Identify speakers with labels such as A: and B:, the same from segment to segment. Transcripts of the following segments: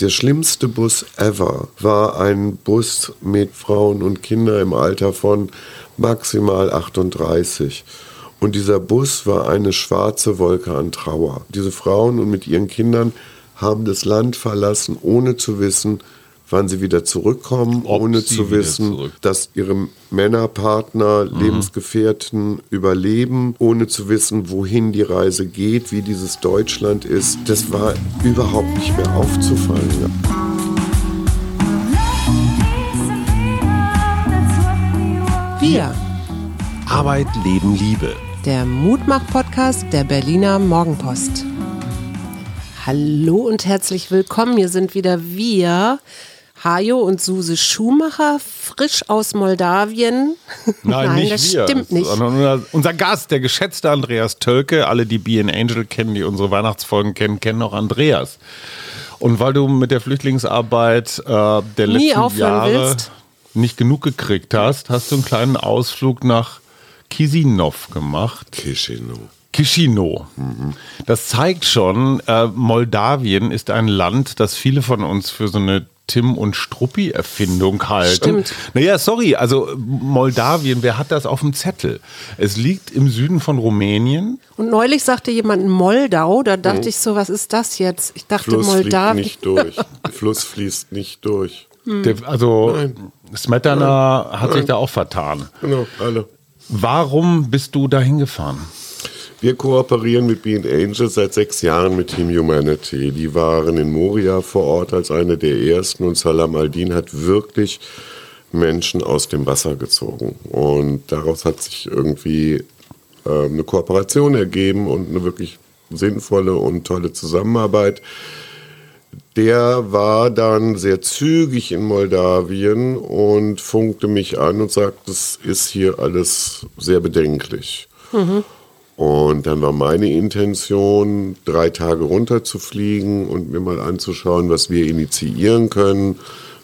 A: Der schlimmste Bus ever war ein Bus mit Frauen und Kindern im Alter von maximal 38. Und dieser Bus war eine schwarze Wolke an Trauer. Diese Frauen und mit ihren Kindern haben das Land verlassen, ohne zu wissen, wann sie wieder zurückkommen,
B: Ob
A: ohne zu wissen,
B: zurück-
A: dass ihre Männerpartner,
B: Mhm.
A: Lebensgefährten überleben, ohne zu wissen, wohin die Reise geht, wie dieses Deutschland ist. Das war überhaupt nicht mehr aufzufallen.
C: Wir,
B: Arbeit, Leben, Liebe.
C: der Mutmach-Podcast der Berliner Morgenpost. Hallo und herzlich willkommen. Hier sind wieder wir, Hajo und Suse Schumacher, frisch aus Moldawien.
B: Nein, nicht
C: das
B: wir,
C: stimmt nicht.
B: Sondern unser, Gast, der geschätzte Andreas Tölke. Alle, die Be an Angel kennen, die unsere Weihnachtsfolgen kennen, kennen auch Andreas. Und weil du mit der Flüchtlingsarbeit äh, der
C: Nie
B: letzten Jahre
C: willst.
B: nicht genug gekriegt hast, hast du einen kleinen Ausflug nach Kisinov gemacht.
A: Chisinau.
B: Chisinau. Das zeigt schon, äh, Moldawien ist ein Land, das viele von uns für so eine Tim und Struppi-Erfindung halten.
C: Stimmt.
B: Naja, sorry, also Moldawien, wer hat das auf dem Zettel? Es liegt im Süden von Rumänien.
C: Und neulich sagte jemand Moldau, da dachte ich so, was ist das jetzt? Ich dachte
A: Fluss fließt
C: Moldawien.
A: nicht durch. Fluss fließt nicht durch.
B: Der, also
A: Nein.
B: Smetana hat sich da auch vertan.
A: Genau, alle.
B: Warum bist du da hingefahren?
A: Wir kooperieren mit Bean Angels seit sechs Jahren mit Team Humanity. Die waren in Moria vor Ort als eine der ersten und Salam al-Din hat wirklich Menschen aus dem Wasser gezogen. Und daraus hat sich irgendwie äh, eine Kooperation ergeben und eine wirklich sinnvolle und tolle Zusammenarbeit. Der war dann sehr zügig in Moldawien und funkte mich an und sagte, es ist hier alles sehr bedenklich. Und dann war meine Intention, drei Tage runterzufliegen und mir mal anzuschauen, was wir initiieren können.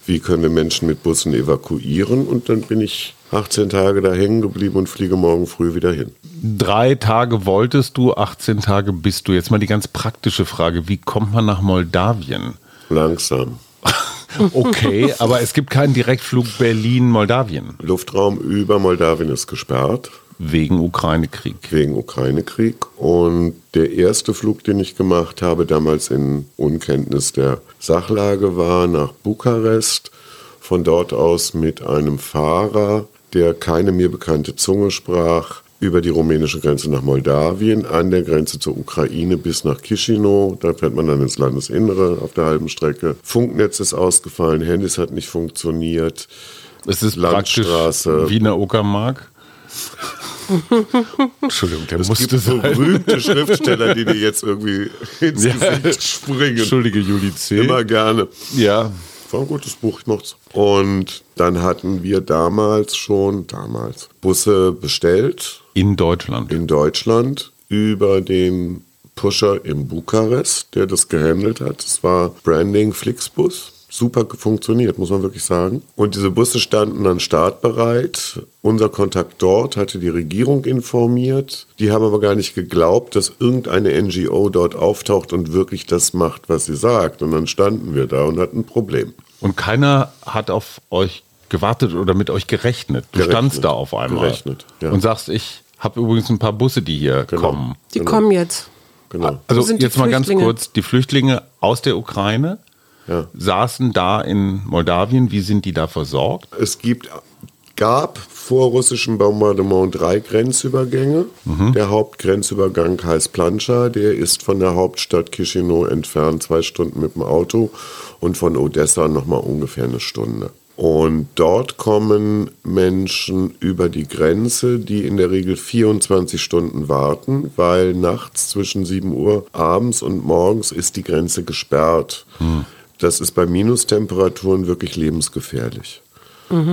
A: Wie können wir Menschen mit Bussen evakuieren? Und dann bin ich 18 Tage da hängen geblieben und fliege morgen früh wieder hin.
B: Drei Tage wolltest du, 18 Tage bist du. Jetzt mal die ganz praktische Frage, wie kommt man nach Moldawien?
A: Langsam.
B: Okay, aber es gibt keinen Direktflug Berlin-Moldawien
A: Luftraum über Moldawien ist gesperrt.
B: Wegen Ukraine-Krieg.
A: wegen Ukraine-Krieg. Und der erste Flug, den ich gemacht habe, damals in Unkenntnis der Sachlage, war nach Bukarest. Von dort aus mit einem Fahrer, der keine mir bekannte Zunge sprach, über die rumänische Grenze nach Moldawien, an der Grenze zur Ukraine bis nach Chisinau. Da fährt man dann ins Landesinnere auf der halben Strecke. Funknetz ist ausgefallen, Handys hat nicht funktioniert.
B: Es ist
A: Landstraße.
B: wie eine Uckermark. Entschuldigung, der
A: Es
B: musste
A: gibt
B: sein.
A: berühmte Schriftsteller, die dir jetzt irgendwie ins
B: Ja.
A: Gesicht springen.
B: Entschuldige, Juli C.
A: Immer gerne.
B: Ja,
A: War ein gutes Buch, ich mochte Und dann hatten wir damals schon, damals, Busse bestellt
B: in Deutschland.
A: in Deutschland über den Pusher in Bukarest, der das gehandelt hat. Es war Branding Flixbus. Super funktioniert, muss man wirklich sagen. Und diese Busse standen dann startbereit. Unser Kontakt dort hatte die Regierung informiert. Die haben aber gar nicht geglaubt, dass irgendeine NGO dort auftaucht und wirklich das macht, was sie sagt. Und dann standen wir da und hatten ein Problem.
B: Und keiner hat auf euch gewartet oder mit euch gerechnet. Du
A: Gerechnet.
B: standst da auf einmal
A: Gerechnet, ja.
B: und sagst, ich habe übrigens ein paar Busse, die hier
A: Genau.
B: kommen.
C: Die kommen jetzt.
A: Genau.
B: Also jetzt mal ganz kurz, die Flüchtlinge aus der Ukraine
A: Ja.
B: saßen da in Moldawien. Wie sind die da versorgt?
A: Es gibt, gab vor russischem Bombardement drei Grenzübergänge. Der Hauptgrenzübergang heißt Plancha. Der ist von der Hauptstadt Chisinau entfernt, zwei Stunden mit dem Auto und von Odessa nochmal ungefähr eine Stunde. Und dort kommen Menschen über die Grenze, die in der Regel 24 Stunden warten, weil nachts zwischen 7 Uhr abends und morgens ist die Grenze gesperrt. Das ist bei Minustemperaturen wirklich lebensgefährlich.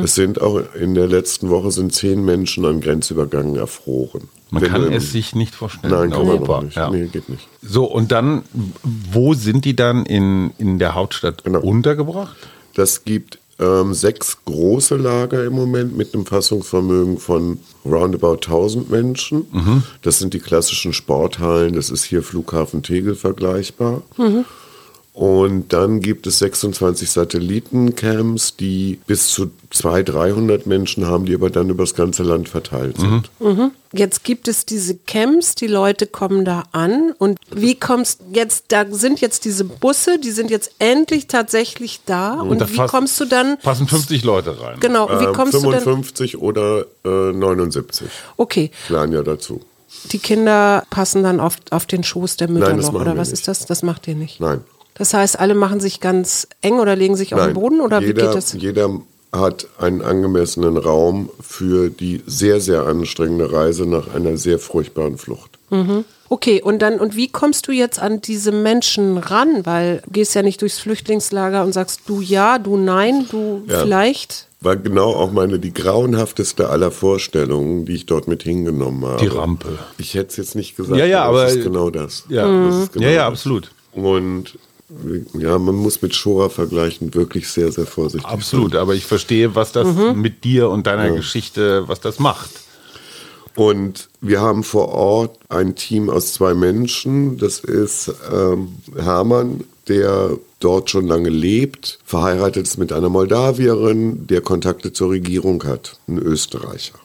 A: Es sind auch in der letzten Woche sind zehn Menschen an Grenzübergängen erfroren.
B: Man
A: Wenn
B: kann
A: im-
B: es sich nicht vorstellen.
A: Nein,
B: in
A: kann man
B: Europa.
A: nicht.
B: Ja.
A: Nee, geht nicht.
B: So, und dann, wo sind die dann in, in der Hauptstadt
A: Genau.
B: untergebracht?
A: Das gibt ähm, sechs große Lager im Moment mit einem Fassungsvermögen von roundabout 1000 Menschen. Das sind die klassischen Sporthallen. Das ist hier Flughafen Tegel vergleichbar. Und dann gibt es 26 Satellitencamps, die bis zu 200, 300 Menschen haben, die aber dann über das ganze Land verteilt sind.
C: Jetzt gibt es diese Camps, die Leute kommen da an und wie kommst jetzt, da sind jetzt diese Busse, die sind jetzt endlich tatsächlich da und,
B: da
C: wie
B: passt-
C: kommst du dann,
B: Passen 50 Leute rein.
C: genau, und wie
A: Ähm,
C: kommst du dann,
A: 55 oder äh, 79
C: okay,
A: planen ja dazu.
C: die Kinder passen dann auf, auf den Schoß der Mütter
A: Nein, das
C: noch oder
A: wir
C: was
A: nicht.
C: ist das? Das macht ihr nicht.
A: Nein.
C: Das heißt, alle machen sich ganz eng oder legen sich auf den
A: Nein.
C: Boden oder wie
A: jeder,
C: geht das?
A: Jeder hat einen angemessenen Raum für die sehr, sehr anstrengende Reise nach einer sehr furchtbaren Flucht.
C: Okay, und dann, und wie kommst du jetzt an diese Menschen ran? Weil du gehst ja nicht durchs Flüchtlingslager und sagst du ja, du nein, du
A: Ja.
C: vielleicht.
A: War genau auch meine, die grauenhafteste aller Vorstellungen, die ich dort mit hingenommen habe.
B: Die Rampe.
A: Ich hätte es jetzt nicht gesagt,
B: Ja, ja, aber-
A: das ist genau das.
B: Ja,
A: Das ist genau
B: ja, ja,
A: das.
B: absolut.
A: Und ja, man muss mit Shora vergleichen, wirklich sehr, sehr vorsichtig
B: Absolut, aber ich verstehe, was das mit dir und deiner Geschichte, was das macht.
A: Und wir haben vor Ort ein Team aus zwei Menschen. Das ist ähm, Hermann, der dort schon lange lebt, verheiratet ist mit einer Moldawierin, der Kontakte zur Regierung hat, ein Österreicher.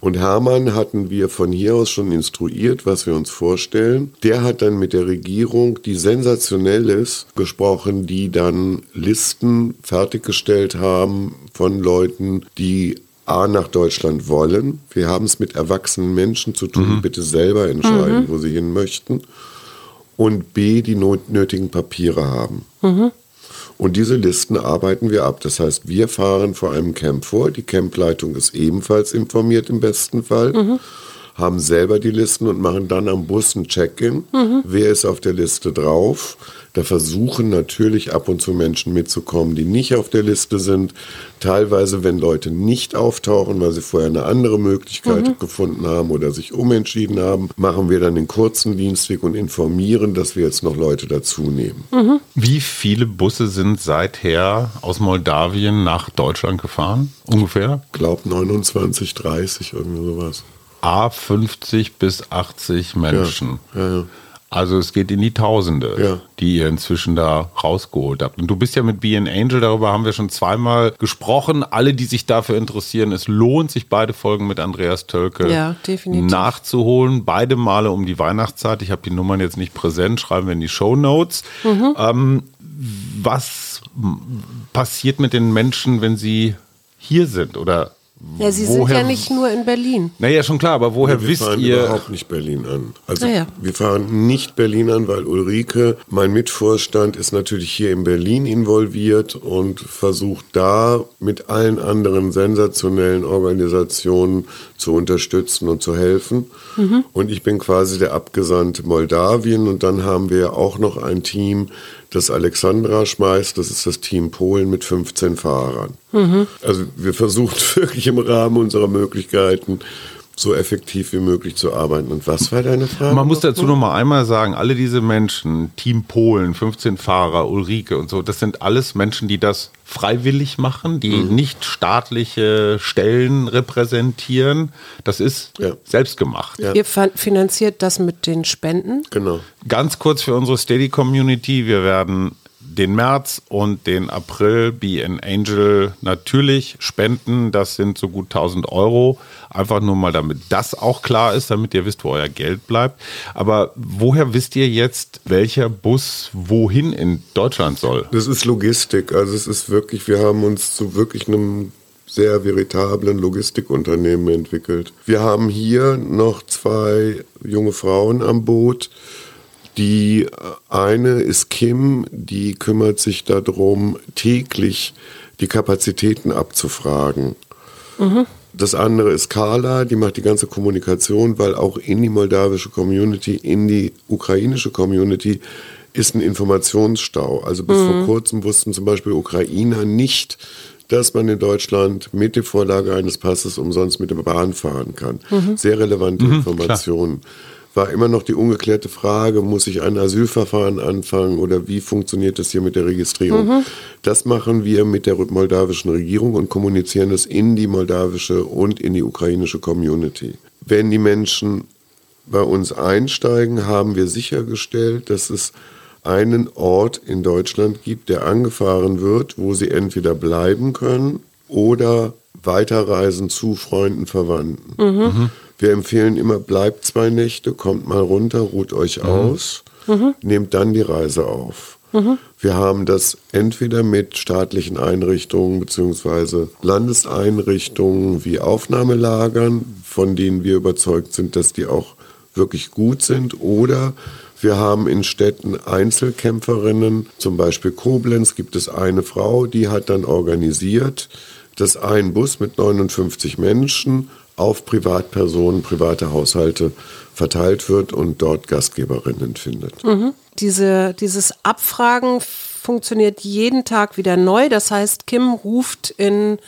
A: Und Hermann hatten wir von hier aus schon instruiert, was wir uns vorstellen. Der hat dann mit der Regierung, die sensationell ist, gesprochen, die dann Listen fertiggestellt haben von Leuten, die A nach Deutschland wollen. Wir haben es mit erwachsenen Menschen zu tun, bitte selber entscheiden, wo sie hin möchten. Und B, die nötigen Papiere haben. Und diese Listen arbeiten wir ab. Das heißt, wir fahren vor einem Camp vor. Die Campleitung ist ebenfalls informiert im besten Fall. Haben selber die Listen und machen dann am Bus ein Check-in. Wer ist auf der Liste drauf? Da versuchen natürlich ab und zu Menschen mitzukommen, die nicht auf der Liste sind. Teilweise, wenn Leute nicht auftauchen, weil sie vorher eine andere Möglichkeit gefunden haben oder sich umentschieden haben, machen wir dann den kurzen Dienstweg und informieren, dass wir jetzt noch Leute dazu nehmen.
B: Wie viele Busse sind seither aus Moldawien nach Deutschland gefahren? Ungefähr?
A: glaube 29, 30, irgendwie sowas.
B: A 50 bis 80 Menschen.
A: Ja, ja.
B: Also es geht in die Tausende,
A: Ja.
B: die ihr inzwischen da rausgeholt habt. Und du bist ja mit Be an Angel, darüber haben wir schon zweimal gesprochen. Alle, die sich dafür interessieren, es lohnt sich, beide Folgen mit Andreas Tölke
C: Ja,
B: nachzuholen. Beide Male um die Weihnachtszeit. Ich habe die Nummern jetzt nicht präsent, schreiben wir in die Show Notes.
C: Mhm.
B: Ähm, was passiert mit den Menschen, wenn sie hier sind? Oder
C: Ja, sie sind
B: woher-
C: ja nicht nur in Berlin.
B: Naja, schon klar, aber woher
A: wir
B: wisst
A: fahren
B: ihr?
A: überhaupt nicht Berlin an. Also
C: ja.
A: wir fahren nicht Berlin an, weil Ulrike, mein Mitvorstand, ist natürlich hier in Berlin involviert und versucht da mit allen anderen sensationellen Organisationen zu unterstützen und zu helfen.
C: Mhm.
A: Und ich bin quasi der Abgesandte Moldawien und dann haben wir auch noch ein Team, das Alexandra schmeißt. Das ist das Team Polen mit 15 Fahrern.
C: Mhm.
A: Also wir versuchen wirklich im Rahmen unserer Möglichkeiten so effektiv wie möglich zu arbeiten. Und was war deine Frage?
B: Man muss dazu noch mal einmal sagen, alle diese Menschen, Team Polen, 15 Fahrer, Ulrike und so, das sind alles Menschen, die das freiwillig machen, die
A: Mhm.
B: nicht staatliche Stellen repräsentieren. Das ist
A: Ja.
B: selbstgemacht.
A: Ja.
C: Ihr fin- finanziert das mit den Spenden.
A: Genau.
B: Ganz kurz für unsere Steady-Community, wir werden den März und den April Be an Angel natürlich spenden. Das sind so gut 1000 Euro. Einfach nur mal, damit das auch klar ist, damit ihr wisst, wo euer Geld bleibt. Aber woher wisst ihr jetzt, welcher Bus wohin in Deutschland soll?
A: Das ist Logistik. Also es ist wirklich, wir haben uns zu wirklich einem sehr veritablen Logistikunternehmen entwickelt. Wir haben hier noch zwei junge Frauen am Boot. Die eine ist Kim, die kümmert sich darum, täglich die Kapazitäten abzufragen. Das andere ist Carla, die macht die ganze Kommunikation, weil auch in die moldawische Community, in die ukrainische Community ist ein Informationsstau. Also bis vor kurzem wussten zum Beispiel Ukrainer nicht, dass man in Deutschland mit der Vorlage eines Passes umsonst mit der Bahn fahren kann. Sehr relevante Informationen. War immer noch die ungeklärte Frage, muss ich ein Asylverfahren anfangen oder wie funktioniert das hier mit der Registrierung? Das machen wir mit der moldawischen Regierung und kommunizieren das in die moldawische und in die ukrainische Community. Wenn die Menschen bei uns einsteigen, haben wir sichergestellt, dass es einen Ort in Deutschland gibt, der angefahren wird, wo sie entweder bleiben können oder weiterreisen zu Freunden, Verwandten. Mhm. Wir empfehlen immer, bleibt zwei Nächte, kommt mal runter, ruht euch mhm. aus, mhm. nehmt dann die Reise auf. Mhm. Wir haben das entweder mit staatlichen Einrichtungen bzw. Landeseinrichtungen wie Aufnahmelagern, von denen wir überzeugt sind, dass die auch wirklich gut sind, oder wir haben in Städten Einzelkämpferinnen, zum Beispiel Koblenz gibt es eine Frau, die hat dann organisiert, dass ein Bus mit 59 Menschen auf Privatpersonen, private Haushalte verteilt wird und dort Gastgeberinnen findet.
C: Mhm. Diese, dieses Abfragen funktioniert jeden Tag wieder neu. Das heißt, Kim ruft in,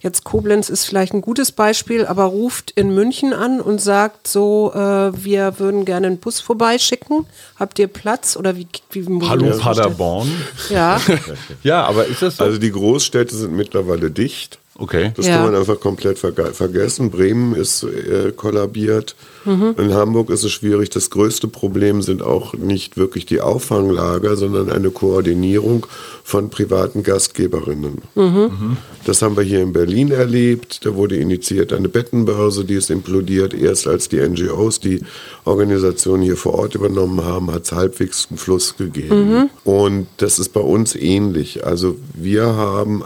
C: jetzt Koblenz ist vielleicht ein gutes Beispiel, aber ruft in München an und sagt so, äh, wir würden gerne einen Bus vorbeischicken. Habt ihr Platz? Oder wie, wie
B: Hallo Paderborn.
C: Ja.
B: ja, aber ist das so?
A: Also die Großstädte sind mittlerweile dicht.
B: Okay.
A: Das
C: Ja.
A: kann man einfach komplett verge vergessen. Bremen ist äh, kollabiert.
C: Mhm.
A: In Hamburg ist es schwierig. Das größte Problem sind auch nicht wirklich die Auffanglager, sondern eine Koordinierung von privaten Gastgeberinnen.
C: Mhm.
A: Das haben wir hier in Berlin erlebt. Da wurde initiiert eine Bettenbörse, die ist implodiert. Erst als die NGOs die Organisation hier vor Ort übernommen haben, hat es halbwegs einen Fluss gegeben. Und das ist bei uns ähnlich. Also wir haben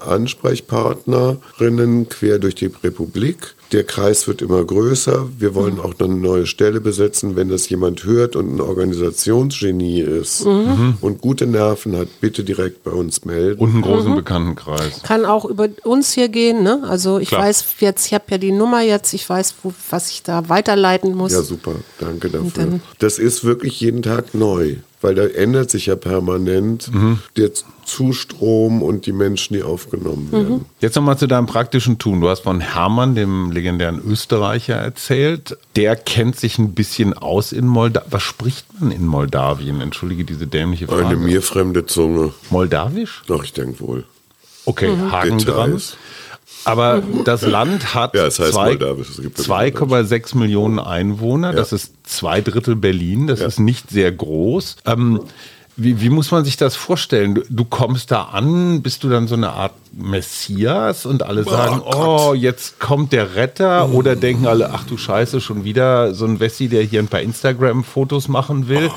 A: Ansprechpartnerinnen quer durch die Republik. Der Kreis wird immer größer. Wir wollen auch noch eine neue Stelle besetzen, wenn das jemand hört und ein Organisationsgenie ist und gute Nerven hat, bitte direkt bei uns melden.
B: Und einen großen Bekanntenkreis.
C: Kann auch über uns hier gehen, ne? Also ich
B: Klar.
C: weiß jetzt, ich habe ja die Nummer jetzt, ich weiß, wo, was ich da weiterleiten muss.
A: Ja, super. Danke dafür. Das ist wirklich jeden Tag neu, weil da ändert sich ja permanent der Zustrom und die Menschen, die aufgenommen werden.
B: Jetzt nochmal zu deinem praktischen Tun. Du hast von Hermann, dem legendären Österreicher, erzählt. Der kennt sich ein bisschen aus in Moldawien. Was spricht man in Moldawien? Entschuldige diese dämliche Frage.
A: Eine mir fremde Zunge.
B: Moldawisch?
A: Doch, ich denke wohl.
B: Okay, Haken dran.
A: Details.
B: Aber das Land hat
A: Ja, es heißt
B: zwei-
A: Moldawisch, es gibt
B: 2,6 Millionen Einwohner. Das ist zwei Drittel Berlin. Das ist nicht sehr groß. Ähm, wie, wie muss man sich das vorstellen? Du, du kommst da an, bist du dann so eine Art Messias und alle sagen, oh, jetzt kommt der Retter oder denken alle, ach du Scheiße, schon wieder so ein Wessi, der hier ein paar Instagram-Fotos machen will.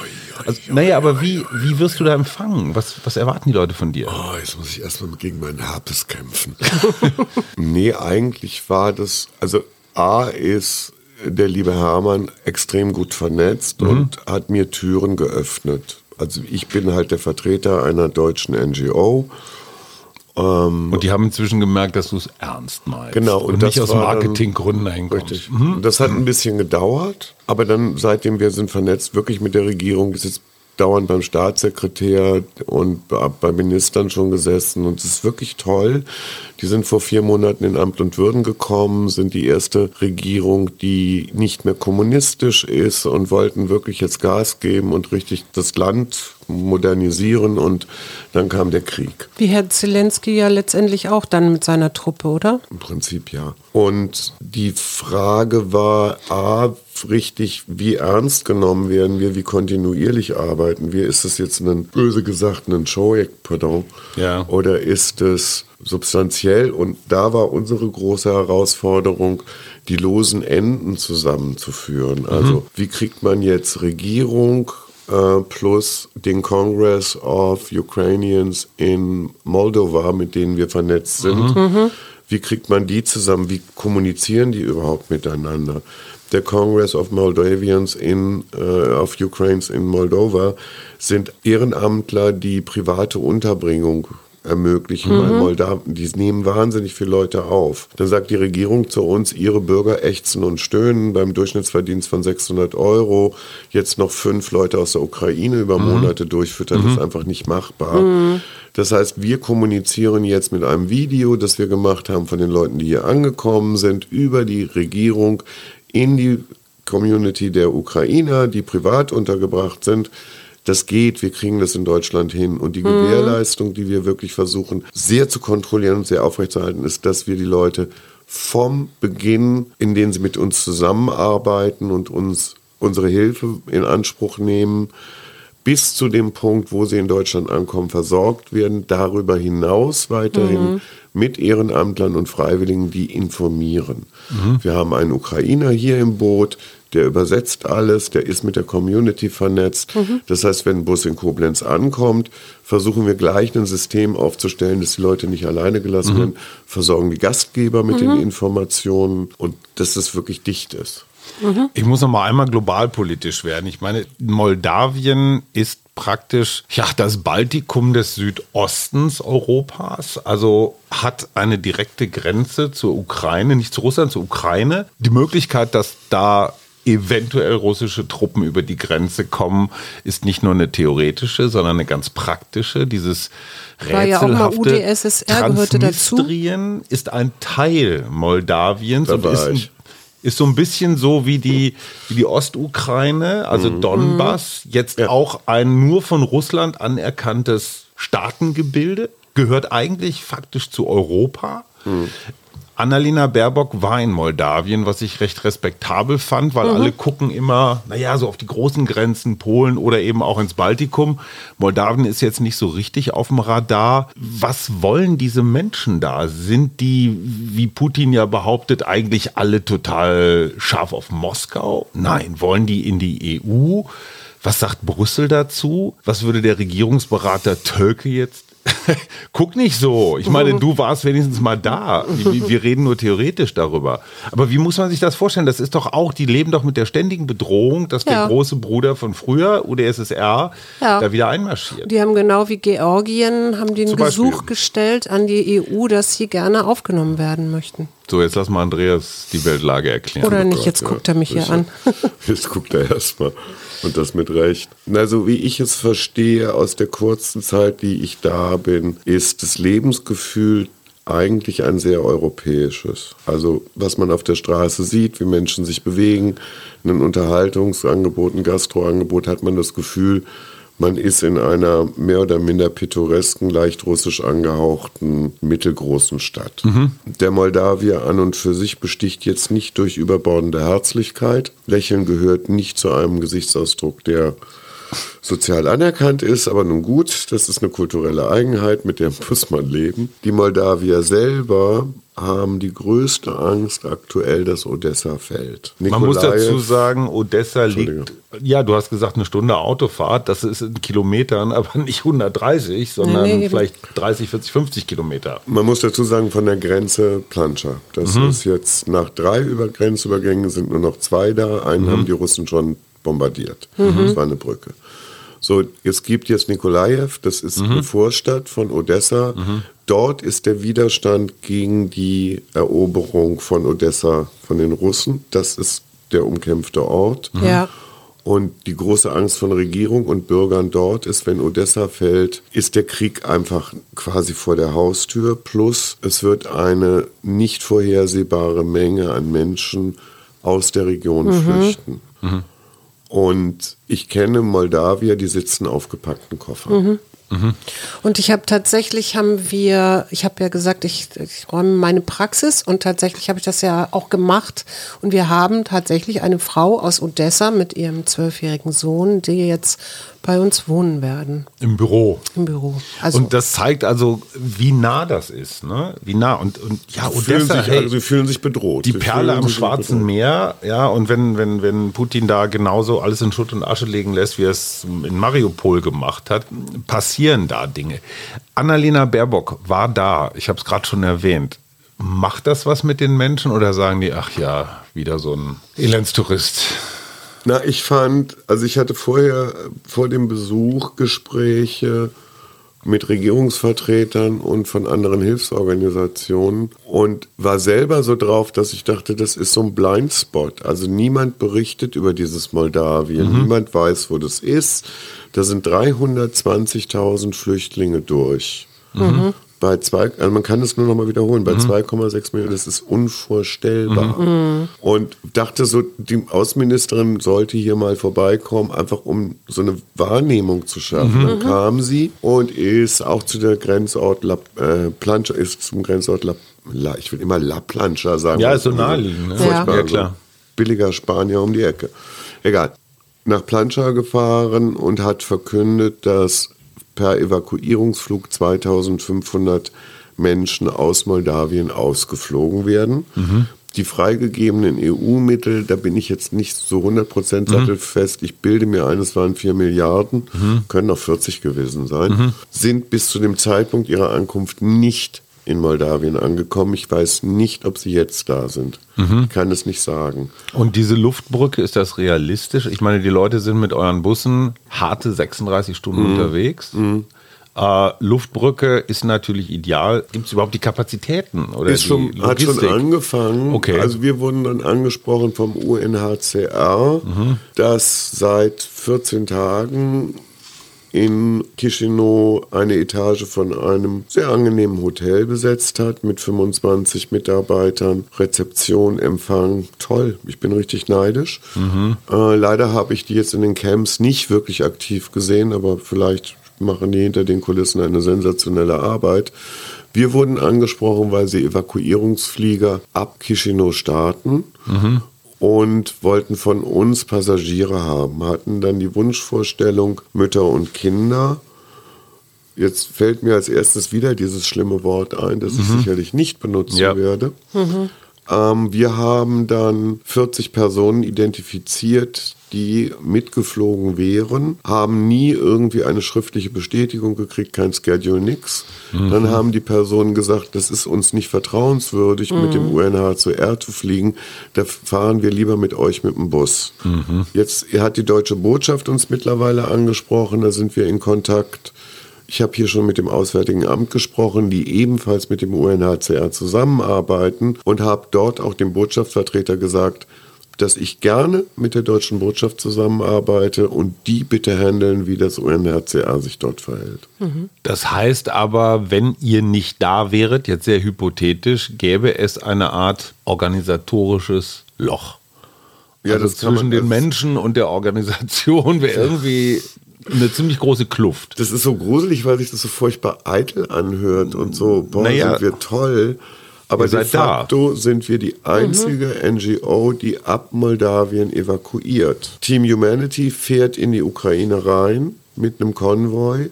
B: also, naja, aber wie, wie wirst du da empfangen? Was, was erwarten die Leute von dir?
A: Oh, jetzt muss ich erstmal gegen meinen Herpes kämpfen. nee, eigentlich war das, also A ist der liebe Hermann extrem gut vernetzt und hat mir Türen geöffnet. Also ich bin halt der Vertreter einer deutschen NGO.
B: Und die haben inzwischen gemerkt, dass du es ernst meinst.
A: Genau,
B: Und,
A: und
B: nicht aus Marketinggründen kommst.
A: Richtig. Und Das hat ein bisschen gedauert, aber dann, seitdem wir sind vernetzt, wirklich mit der Regierung, ist jetzt dauernd beim Staatssekretär und bei Ministern schon gesessen und es ist wirklich toll. Die sind vor vier Monaten in Amt und Würden gekommen, sind die erste Regierung, die nicht mehr kommunistisch ist und wollten wirklich jetzt Gas geben und richtig das Land modernisieren und dann kam der Krieg.
C: Wie Herr Zelensky ja letztendlich auch dann mit seiner Truppe, oder?
A: Im Prinzip ja. Und die Frage war, A, richtig, wie ernst genommen werden wir, wie kontinuierlich arbeiten wir? Ist es jetzt ein, böse gesagt, ein Showek, pardon?
B: Ja.
A: Oder ist es substanziell? Und da war unsere große Herausforderung, die losen Enden zusammenzuführen. Also, wie kriegt man jetzt Regierung, äh, plus den Congress of Ukrainians in Moldova, mit denen wir vernetzt sind. Wie kriegt man die zusammen? Wie kommunizieren die überhaupt miteinander? Der Congress of Moldavians in, äh, of Ukraines in Moldova sind Ehrenamtler, die private Unterbringung ermöglichen, weil Moldawen, die nehmen wahnsinnig viele Leute auf. Dann sagt die Regierung zu uns, ihre Bürger ächzen und stöhnen beim Durchschnittsverdienst von 600 Euro, jetzt noch fünf Leute aus der Ukraine über Monate durchfüttern, das ist einfach nicht machbar. Das heißt, wir kommunizieren jetzt mit einem Video, das wir gemacht haben von den Leuten, die hier angekommen sind, über die Regierung in die Community der Ukrainer, die privat untergebracht sind. Das geht, wir kriegen das in Deutschland hin. Und die Gewährleistung, die wir wirklich versuchen, sehr zu kontrollieren und sehr aufrechtzuerhalten, ist, dass wir die Leute vom Beginn, in dem sie mit uns zusammenarbeiten und uns unsere Hilfe in Anspruch nehmen, bis zu dem Punkt, wo sie in Deutschland ankommen, versorgt werden. Darüber hinaus weiterhin mhm. Mit Ehrenamtlern und Freiwilligen, die informieren. Mhm. Wir haben einen Ukrainer hier im Boot, der übersetzt alles, der ist mit der Community vernetzt. Mhm. Das heißt, wenn ein Bus in Koblenz ankommt, versuchen wir gleich ein System aufzustellen, dass die Leute nicht alleine gelassen mhm. werden, versorgen die Gastgeber mit den Informationen und dass es wirklich dicht ist.
B: Ich muss noch mal einmal globalpolitisch werden. Ich meine, Moldawien ist praktisch ja das Baltikum des Südostens Europas, also hat eine direkte Grenze zur Ukraine, nicht zu Russland, zur Ukraine. Die Möglichkeit, dass da eventuell russische Truppen über die Grenze kommen, ist nicht nur eine theoretische, sondern eine ganz praktische. Dieses rätselhafte
C: ja
B: Transnistrien ist ein Teil Moldawiens und ist ein ist so ein bisschen so wie die, wie die Ostukraine, also mhm. Donbass, jetzt ja. auch ein nur von Russland anerkanntes Staatengebilde, gehört eigentlich faktisch zu Europa. Mhm. Annalena Baerbock war in Moldawien, was ich recht respektabel fand, weil mhm. alle gucken immer, naja, so auf die großen Grenzen, Polen oder eben auch ins Baltikum. Moldawien ist jetzt nicht so richtig auf dem Radar. Was wollen diese Menschen da? Sind die, wie Putin ja behauptet, eigentlich alle total scharf auf Moskau? Nein, wollen die in die EU? Was sagt Brüssel dazu? Was würde der Regierungsberater Tölke jetzt Guck nicht so. Ich meine, du warst wenigstens mal da. Wir reden nur theoretisch darüber. Aber wie muss man sich das vorstellen? Das ist doch auch, die leben doch mit der ständigen Bedrohung, dass ja. der große Bruder von früher, UdSSR, ja. da wieder einmarschiert.
C: Die haben genau wie Georgien, haben den Gesuch gestellt an die EU, dass sie gerne aufgenommen werden möchten.
B: So, jetzt lass mal Andreas die Weltlage erklären.
C: Oder nicht, jetzt guckt er mich hier an.
A: Jetzt guckt er erstmal. Und das mit Recht. Also wie ich es verstehe aus der kurzen Zeit, die ich da bin, ist das Lebensgefühl eigentlich ein sehr europäisches. Also was man auf der Straße sieht, wie Menschen sich bewegen, ein Unterhaltungsangebot, ein Gastroangebot, hat man das Gefühl, man ist in einer mehr oder minder pittoresken, leicht russisch angehauchten, mittelgroßen Stadt. Mhm. Der Moldawier an und für sich besticht jetzt nicht durch überbordende Herzlichkeit. Lächeln gehört nicht zu einem Gesichtsausdruck, der sozial anerkannt ist, aber nun gut, das ist eine kulturelle Eigenheit, mit der muss man leben. Die Moldawier selber haben die größte Angst aktuell, dass Odessa fällt.
B: Man muss dazu sagen, Odessa liegt, ja, du hast gesagt, eine Stunde Autofahrt, das ist in Kilometern, aber nicht 130, sondern nee, nee, vielleicht 30, 40, 50 Kilometer.
A: Man muss dazu sagen, von der Grenze Plancha. Das mhm. ist jetzt nach drei Über Grenzübergängen sind nur noch zwei da. Einen mhm. haben die Russen schon bombardiert. Mhm. Das war eine Brücke. So, es gibt jetzt Nikolajew, das ist mhm. eine Vorstadt von Odessa. Mhm. Dort ist der Widerstand gegen die Eroberung von Odessa von den Russen. Das ist der umkämpfte Ort.
C: Mhm. Ja.
A: Und die große Angst von Regierung und Bürgern dort ist, wenn Odessa fällt, ist der Krieg einfach quasi vor der Haustür. Plus es wird eine nicht vorhersehbare Menge an Menschen aus der Region mhm. flüchten. Mhm. Und ich kenne Moldawier, die sitzen auf gepackten Koffern. Mhm.
C: Mhm. Und ich habe tatsächlich, haben wir, ich habe ja gesagt, ich, ich räume meine Praxis und tatsächlich habe ich das ja auch gemacht. Und wir haben tatsächlich eine Frau aus Odessa mit ihrem zwölfjährigen Sohn, die jetzt bei uns wohnen werden.
B: Im Büro.
C: Im Büro.
B: Also und das zeigt also, wie nah das ist, ne? Wie nah und, und ja,
A: Odessa, fühlen sich, hey, also sie fühlen sich bedroht.
B: Die sie Perle am Schwarzen Meer, ja, und wenn, wenn, wenn Putin da genauso alles in Schutt und Asche legen lässt, wie er es in Mariupol gemacht hat, passieren da Dinge. Annalena Baerbock war da, ich habe es gerade schon erwähnt. Macht das was mit den Menschen oder sagen die, ach ja, wieder so ein Elendstourist?
A: Na, ich fand, also ich hatte vorher vor dem Besuch Gespräche mit Regierungsvertretern und von anderen Hilfsorganisationen und war selber so drauf, dass ich dachte, das ist so ein Blindspot. Also niemand berichtet über dieses Moldawien, mhm. niemand weiß, wo das ist. Da sind 320.000 Flüchtlinge durch. Mhm bei zwei, also man kann es nur noch mal wiederholen, bei mhm. 2,6 Millionen, das ist unvorstellbar. Mhm. Und dachte so, die Außenministerin sollte hier mal vorbeikommen, einfach um so eine Wahrnehmung zu schaffen. Mhm. Dann kam sie und ist auch zu der Grenzort La, äh, Plancha, ist zum Grenzort La, La, ich will immer La Plancha sagen.
B: Ja, ist so naheliegend. Ne?
C: Ja.
B: ja, klar.
A: billiger Spanier um die Ecke. Egal. nach Plancha gefahren und hat verkündet, dass per Evakuierungsflug 2500 Menschen aus Moldawien ausgeflogen werden. Mhm. Die freigegebenen EU-Mittel, da bin ich jetzt nicht so 100% sattelfest. Ich bilde mir ein, es waren 4 Milliarden, mhm. können auch 40 gewesen sein, mhm. sind bis zu dem Zeitpunkt ihrer Ankunft nicht in Moldawien angekommen. Ich weiß nicht, ob sie jetzt da sind. Mhm. Ich kann es nicht sagen.
B: Und diese Luftbrücke, ist das realistisch? Ich meine, die Leute sind mit euren Bussen harte 36 Stunden mhm. unterwegs. Mhm. Äh, Luftbrücke ist natürlich ideal. Gibt es überhaupt die Kapazitäten? Oder
A: ist schon, hat schon angefangen. Okay. Also wir wurden dann angesprochen vom UNHCR, mhm. dass seit 14 Tagen in Chisinau eine Etage von einem sehr angenehmen Hotel besetzt hat mit 25 Mitarbeitern. Rezeption, Empfang, toll. Ich bin richtig neidisch. Mhm. Äh, leider habe ich die jetzt in den Camps nicht wirklich aktiv gesehen, aber vielleicht machen die hinter den Kulissen eine sensationelle Arbeit. Wir wurden angesprochen, weil sie Evakuierungsflieger ab Chisinau starten. Mhm und wollten von uns Passagiere haben, hatten dann die Wunschvorstellung Mütter und Kinder. Jetzt fällt mir als erstes wieder dieses schlimme Wort ein, das mhm. ich sicherlich nicht benutzen ja. werde. Mhm. Ähm, wir haben dann 40 Personen identifiziert, die mitgeflogen wären, haben nie irgendwie eine schriftliche Bestätigung gekriegt, kein Schedule, nix. Mhm. Dann haben die Personen gesagt, das ist uns nicht vertrauenswürdig, mhm. mit dem mhm. UNHCR zu fliegen, da fahren wir lieber mit euch mit dem Bus. Mhm. Jetzt hat die deutsche Botschaft uns mittlerweile angesprochen, da sind wir in Kontakt. Ich habe hier schon mit dem Auswärtigen Amt gesprochen, die ebenfalls mit dem UNHCR zusammenarbeiten und habe dort auch dem Botschaftsvertreter gesagt, dass ich gerne mit der deutschen Botschaft zusammenarbeite und die bitte handeln, wie das UNHCR sich dort verhält.
B: Mhm. Das heißt aber, wenn ihr nicht da wäret, jetzt sehr hypothetisch, gäbe es eine Art organisatorisches Loch. Ja, also zwischen den Menschen und der Organisation wäre irgendwie eine ziemlich große Kluft.
A: Das ist so gruselig, weil sich das so furchtbar eitel anhört und so, boah, naja, sind wir toll. Aber de facto da. sind wir die einzige mhm. NGO, die ab Moldawien evakuiert. Team Humanity fährt in die Ukraine rein mit einem Konvoi,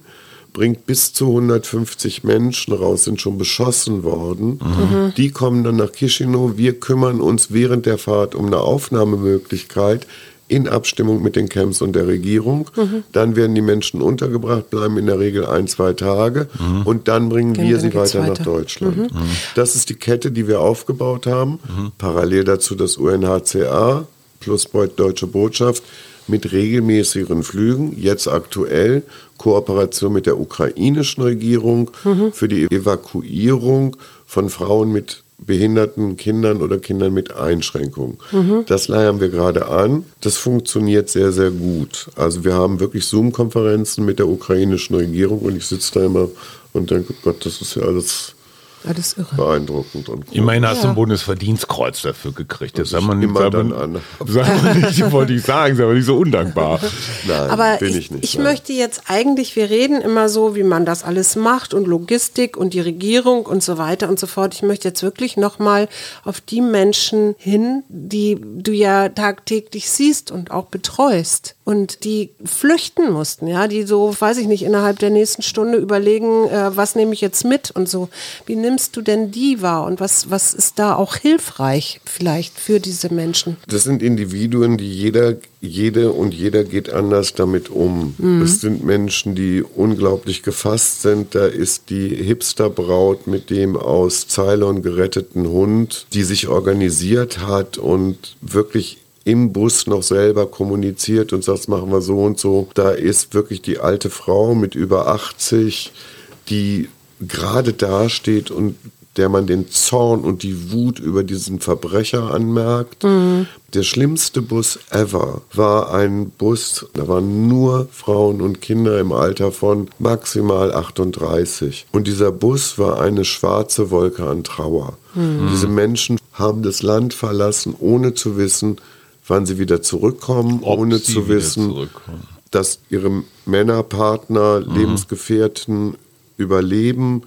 A: bringt bis zu 150 Menschen raus, sind schon beschossen worden. Mhm. Die kommen dann nach Chisinau. Wir kümmern uns während der Fahrt um eine Aufnahmemöglichkeit in Abstimmung mit den Camps und der Regierung. Mhm. Dann werden die Menschen untergebracht, bleiben in der Regel ein, zwei Tage mhm. und dann bringen Gen wir sie weiter, weiter, nach Deutschland. Mhm. Das ist die Kette, die wir aufgebaut haben. Parallel dazu das UNHCR plus Deutsche Botschaft mit regelmäßigen Flügen, jetzt aktuell Kooperation mit der ukrainischen Regierung mhm. für die Evakuierung von Frauen mit behinderten Kindern oder Kindern mit Einschränkungen. Mhm. Das leiern wir gerade an. Das funktioniert sehr, sehr gut. Also wir haben wirklich Zoom-Konferenzen mit der ukrainischen Regierung und ich sitze da immer und denke, Gott, das ist ja alles alles irre. Beeindruckend. Und
B: cool. Immerhin hast du ein Bundesverdienstkreuz dafür gekriegt. Das, das man, immer dann an. Sag nicht, wollte ich sagen, ist aber nicht so undankbar.
C: Nein, aber bin ich, ich nicht. Ich nein. möchte jetzt eigentlich, wir reden immer so, wie man das alles macht und Logistik und die Regierung und so weiter und so fort. Ich möchte jetzt wirklich nochmal auf die Menschen hin, die du ja tagtäglich siehst und auch betreust und die flüchten mussten, ja, die so, weiß ich nicht, innerhalb der nächsten Stunde überlegen, äh, was nehme ich jetzt mit und so. Wie nimmst du denn die wahr und was, was ist da auch hilfreich vielleicht für diese Menschen?
A: Das sind Individuen, die jeder, jede und jeder geht anders damit um. Mhm. Es sind Menschen, die unglaublich gefasst sind. Da ist die Hipsterbraut mit dem aus Ceylon geretteten Hund, die sich organisiert hat und wirklich im Bus noch selber kommuniziert und sagt, machen wir so und so. Da ist wirklich die alte Frau mit über 80, die gerade dasteht und der man den Zorn und die Wut über diesen Verbrecher anmerkt. Mhm. Der schlimmste Bus ever war ein Bus, da waren nur Frauen und Kinder im Alter von maximal 38. Und dieser Bus war eine schwarze Wolke an Trauer. Mhm. Diese Menschen haben das Land verlassen, ohne zu wissen, wann sie wieder zurückkommen, Ob ohne zu wissen, dass ihre Männerpartner, mhm. Lebensgefährten überleben,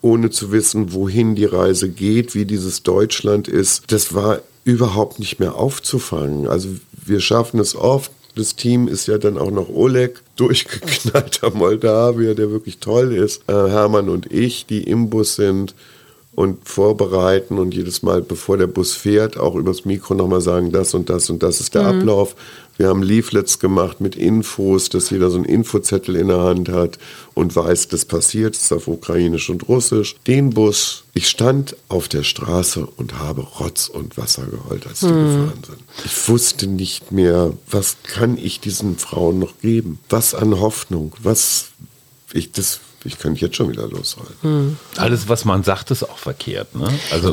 A: ohne zu wissen, wohin die Reise geht, wie dieses Deutschland ist. Das war überhaupt nicht mehr aufzufangen. Also wir schaffen es oft, des Teams ist ja dann auch noch Oleg, durchgeknallter Moldawier, der wirklich toll ist. Äh, Hermann und ich, die im Bus sind und vorbereiten und jedes Mal, bevor der Bus fährt, auch übers Mikro nochmal sagen, das und das und das ist der mhm. Ablauf. Wir haben Leaflets gemacht mit Infos, dass jeder so einen Infozettel in der Hand hat und weiß, das passiert, das ist auf Ukrainisch und Russisch. Den Bus, ich stand auf der Straße und habe Rotz und Wasser geheult, als die hm. gefahren sind. Ich wusste nicht mehr, was kann ich diesen Frauen noch geben? Was an Hoffnung? Was, ich, das ich kann jetzt schon wieder loshalten. Hm.
B: Alles, was man sagt, ist auch verkehrt. Ne? Also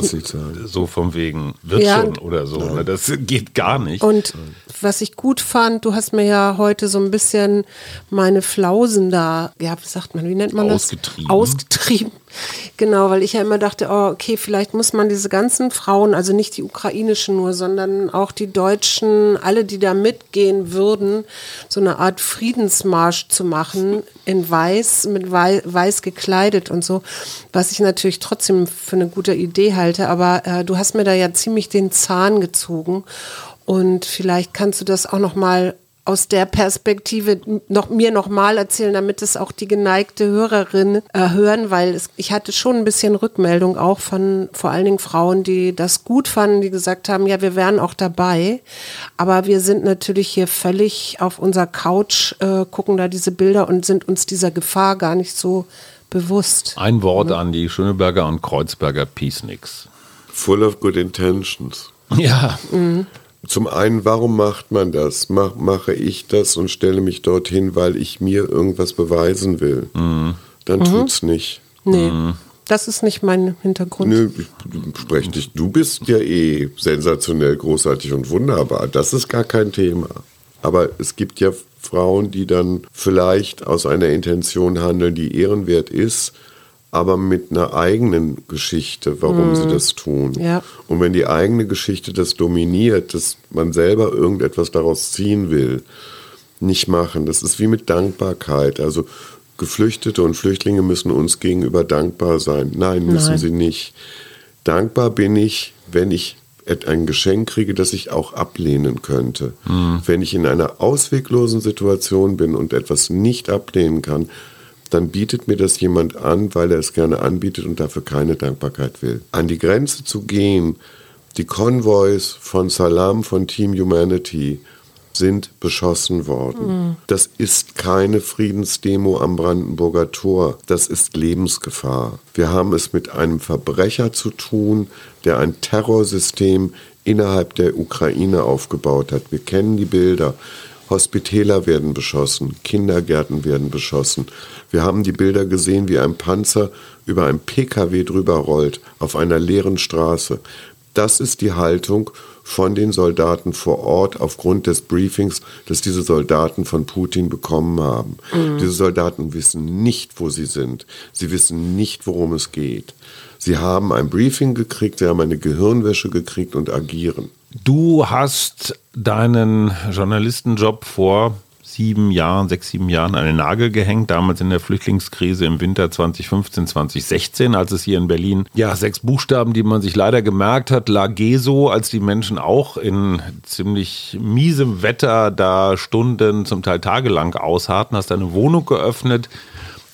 B: so vom wegen wird ja, schon oder so. Ne? Das geht gar nicht.
C: Und was ich gut fand, du hast mir ja heute so ein bisschen meine Flausen da, ja, wie sagt man, wie nennt man
B: das? Ausgetrieben.
C: Ausgetrieben. Genau, weil ich ja immer dachte, oh, okay, vielleicht muss man diese ganzen Frauen, also nicht die ukrainischen nur, sondern auch die Deutschen, alle, die da mitgehen würden, so eine Art Friedensmarsch zu machen, in weiß, mit weiß, weiß gekleidet und so, was ich natürlich trotzdem für eine gute Idee halte, aber äh, du hast mir da ja ziemlich den Zahn gezogen. Und vielleicht kannst du das auch noch mal aus der Perspektive noch mir nochmal erzählen, damit es auch die geneigte Hörerin äh, hören, weil es, ich hatte schon ein bisschen Rückmeldung auch von vor allen Dingen Frauen, die das gut fanden, die gesagt haben, ja, wir wären auch dabei, aber wir sind natürlich hier völlig auf unserer Couch, äh, gucken da diese Bilder und sind uns dieser Gefahr gar nicht so bewusst.
B: Ein Wort ja. an die Schöneberger und Kreuzberger Peaceniks.
A: Full of good intentions.
B: Ja. Mhm.
A: Zum einen, warum macht man das? Mach, mache ich das und stelle mich dorthin, weil ich mir irgendwas beweisen will? Mhm. Dann mhm. tut's nicht.
C: Nee. Mhm. Das ist nicht mein Hintergrund.
A: Nö, sprech dich. Du bist ja eh sensationell, großartig und wunderbar. Das ist gar kein Thema. Aber es gibt ja Frauen, die dann vielleicht aus einer Intention handeln, die ehrenwert ist, aber mit einer eigenen Geschichte, warum mhm. sie das tun.
C: Ja.
A: Und wenn die eigene Geschichte das dominiert, dass man selber irgendetwas daraus ziehen will, nicht machen. Das ist wie mit Dankbarkeit. Also Geflüchtete und Flüchtlinge müssen uns gegenüber dankbar sein. Nein, müssen Nein. sie nicht. Dankbar bin ich, wenn ich ein Geschenk kriege, das ich auch ablehnen könnte. Mhm. Wenn ich in einer ausweglosen Situation bin und etwas nicht ablehnen kann, dann bietet mir das jemand an, weil er es gerne anbietet und dafür keine Dankbarkeit will. An die Grenze zu gehen, die Konvois von Salam, von Team Humanity sind beschossen worden. Mhm. Das ist keine Friedensdemo am Brandenburger Tor. Das ist Lebensgefahr. Wir haben es mit einem Verbrecher zu tun, der ein Terrorsystem innerhalb der Ukraine aufgebaut hat. Wir kennen die Bilder. Hospitäler werden beschossen, Kindergärten werden beschossen. Wir haben die Bilder gesehen, wie ein Panzer über ein Pkw drüber rollt auf einer leeren Straße. Das ist die Haltung von den Soldaten vor Ort aufgrund des Briefings, das diese Soldaten von Putin bekommen haben. Mhm. Diese Soldaten wissen nicht, wo sie sind. Sie wissen nicht, worum es geht. Sie haben ein Briefing gekriegt, sie haben eine Gehirnwäsche gekriegt und agieren.
B: Du hast deinen Journalistenjob vor sieben Jahren, sechs, sieben Jahren an den Nagel gehängt, damals in der Flüchtlingskrise im Winter 2015, 2016, als es hier in Berlin, ja, sechs Buchstaben, die man sich leider gemerkt hat, Lageso, als die Menschen auch in ziemlich miesem Wetter da Stunden, zum Teil tagelang ausharten, hast deine Wohnung geöffnet